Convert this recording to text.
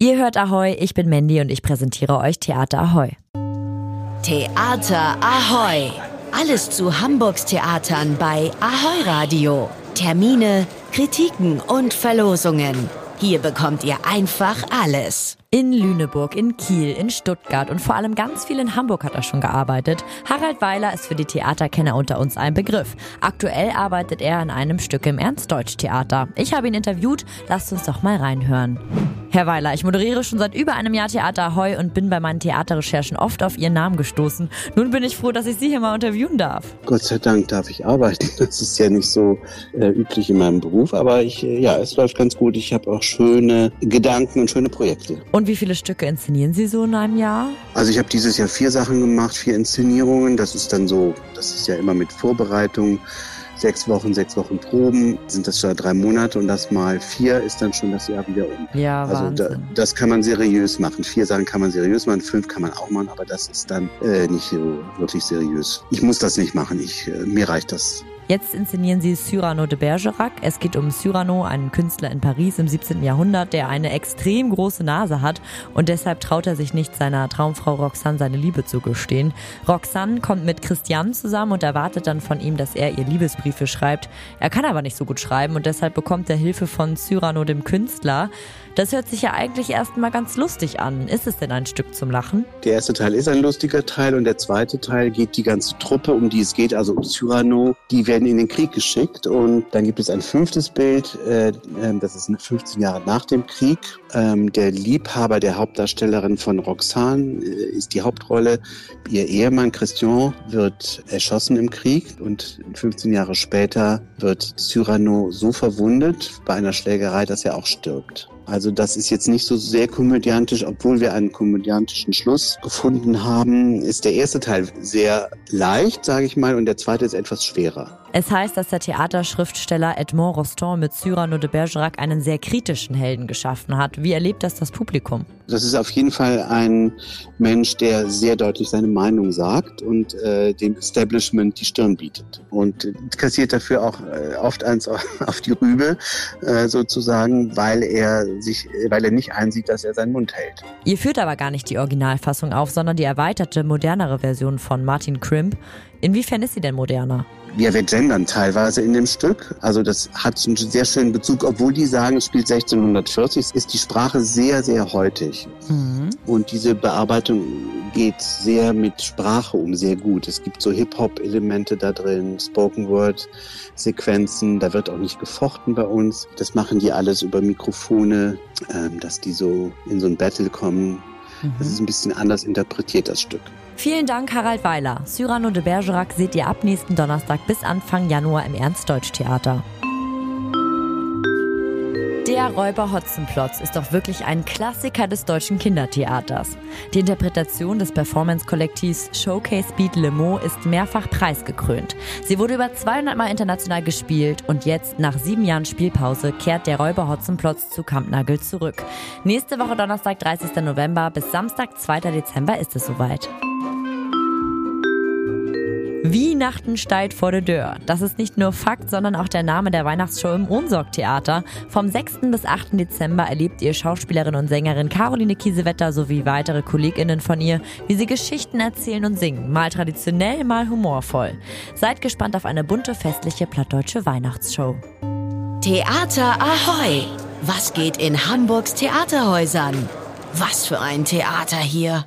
Ihr hört Ahoy, ich bin Mandy und ich präsentiere euch Theater Ahoy. Theater Ahoy! Alles zu Hamburgs Theatern bei Ahoy Radio. Termine, Kritiken und Verlosungen. Hier bekommt ihr einfach alles. In Lüneburg, in Kiel, in Stuttgart und vor allem ganz viel in Hamburg hat er schon gearbeitet. Harald Weiler ist für die Theaterkenner unter uns ein Begriff. Aktuell arbeitet er an einem Stück im Ernst-Deutsch-Theater. Ich habe ihn interviewt, lasst uns doch mal reinhören. Herr Weiler, ich moderiere schon seit über einem Jahr Theater Heu und bin bei meinen Theaterrecherchen oft auf Ihren Namen gestoßen. Nun bin ich froh, dass ich Sie hier mal interviewen darf. Gott sei Dank darf ich arbeiten. Das ist ja nicht so äh, üblich in meinem Beruf, aber ich, äh, ja, es läuft ganz gut. Ich habe auch schöne Gedanken und schöne Projekte. Und wie viele Stücke inszenieren Sie so in einem Jahr? Also ich habe dieses Jahr vier Sachen gemacht, vier Inszenierungen. Das ist dann so, das ist ja immer mit Vorbereitung sechs Wochen, sechs Wochen Proben, sind das schon drei Monate und das mal vier ist dann schon das Jahr wieder um. Ja, also da, das kann man seriös machen. Vier Sachen kann man seriös machen, fünf kann man auch machen, aber das ist dann äh, nicht so wirklich seriös. Ich muss das nicht machen. Ich, äh, mir reicht das. Jetzt inszenieren sie Cyrano de Bergerac. Es geht um Cyrano, einen Künstler in Paris im 17. Jahrhundert, der eine extrem große Nase hat und deshalb traut er sich nicht seiner Traumfrau Roxanne seine Liebe zu gestehen. Roxanne kommt mit Christian zusammen und erwartet dann von ihm, dass er ihr Liebesbriefe schreibt. Er kann aber nicht so gut schreiben und deshalb bekommt er Hilfe von Cyrano dem Künstler. Das hört sich ja eigentlich erstmal ganz lustig an. Ist es denn ein Stück zum Lachen? Der erste Teil ist ein lustiger Teil und der zweite Teil geht die ganze Truppe, um die es geht, also um Cyrano. Die werden in den Krieg geschickt und dann gibt es ein fünftes Bild, äh, ähm, das ist 15 Jahre nach dem Krieg. Ähm, der Liebhaber der Hauptdarstellerin von Roxane äh, ist die Hauptrolle. Ihr Ehemann Christian wird erschossen im Krieg und 15 Jahre später wird Cyrano so verwundet bei einer Schlägerei, dass er auch stirbt. Also das ist jetzt nicht so sehr komödiantisch, obwohl wir einen komödiantischen Schluss gefunden haben, ist der erste Teil sehr leicht, sage ich mal, und der zweite ist etwas schwerer. Es heißt, dass der Theaterschriftsteller Edmond Rostand mit Cyrano de Bergerac einen sehr kritischen Helden geschaffen hat. Wie erlebt das das Publikum? Das ist auf jeden Fall ein Mensch, der sehr deutlich seine Meinung sagt und äh, dem Establishment die Stirn bietet. Und kassiert dafür auch äh, oft eins auf die Rübe, äh, sozusagen, weil er sich, weil er nicht einsieht, dass er seinen Mund hält. Ihr führt aber gar nicht die Originalfassung auf, sondern die erweiterte, modernere Version von Martin Crimp. Inwiefern ist sie denn moderner? Ja, wir gendern teilweise in dem Stück. Also das hat einen sehr schönen Bezug, obwohl die sagen, es spielt 1640, ist die Sprache sehr, sehr heutig. Mhm. Und diese Bearbeitung geht sehr mit Sprache um, sehr gut. Es gibt so Hip-Hop-Elemente da drin, Spoken-Word-Sequenzen, da wird auch nicht gefochten bei uns. Das machen die alles über Mikrofone, ähm, dass die so in so ein Battle kommen. Mhm. Das ist ein bisschen anders interpretiert, das Stück. Vielen Dank, Harald Weiler. Cyrano de Bergerac seht ihr ab nächsten Donnerstag bis Anfang Januar im Ernst-Deutsch-Theater. Der Räuber Hotzenplotz ist doch wirklich ein Klassiker des deutschen Kindertheaters. Die Interpretation des Performance-Kollektivs Showcase Beat Le Mans ist mehrfach preisgekrönt. Sie wurde über 200 Mal international gespielt und jetzt, nach sieben Jahren Spielpause, kehrt der Räuber Hotzenplotz zu Kampnagel zurück. Nächste Woche Donnerstag, 30. November bis Samstag, 2. Dezember ist es soweit. Weihnachten steigt vor der Tür. Das ist nicht nur Fakt, sondern auch der Name der Weihnachtsshow im Ohnsorg-Theater. Vom 6. bis 8. Dezember erlebt ihr Schauspielerin und Sängerin Caroline Kiesewetter sowie weitere KollegInnen von ihr, wie sie Geschichten erzählen und singen. Mal traditionell, mal humorvoll. Seid gespannt auf eine bunte, festliche plattdeutsche Weihnachtsshow. Theater Ahoy! Was geht in Hamburgs Theaterhäusern? Was für ein Theater hier!